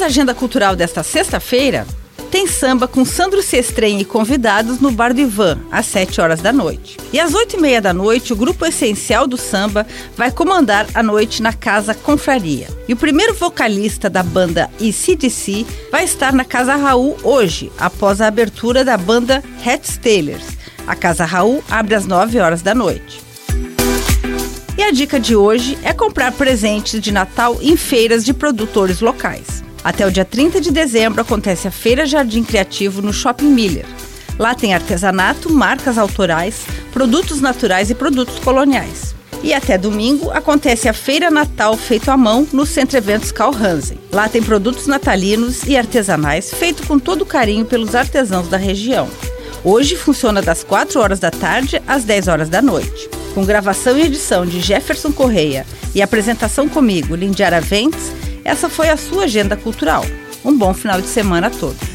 À agenda cultural desta sexta-feira? Tem samba com Sandro Sestren e convidados no Bar do Ivan, às 7 horas da noite. E às 8 e meia da noite, o grupo essencial do samba vai comandar a noite na Casa Confraria. E o primeiro vocalista da banda ECDC vai estar na Casa Raul hoje, após a abertura da banda Hat Taylors. A Casa Raul abre às 9 horas da noite. E a dica de hoje é comprar presentes de Natal em feiras de produtores locais. Até o dia 30 de dezembro acontece a Feira Jardim Criativo no Shopping Miller. Lá tem artesanato, marcas autorais, produtos naturais e produtos coloniais. E até domingo acontece a Feira Natal feito à mão no Centro Eventos Carl Hansen. Lá tem produtos natalinos e artesanais feito com todo carinho pelos artesãos da região. Hoje funciona das 4 horas da tarde às 10 horas da noite. Com gravação e edição de Jefferson Correia e apresentação comigo, Lindiara Ventes, essa foi a sua agenda cultural. Um bom final de semana a todos.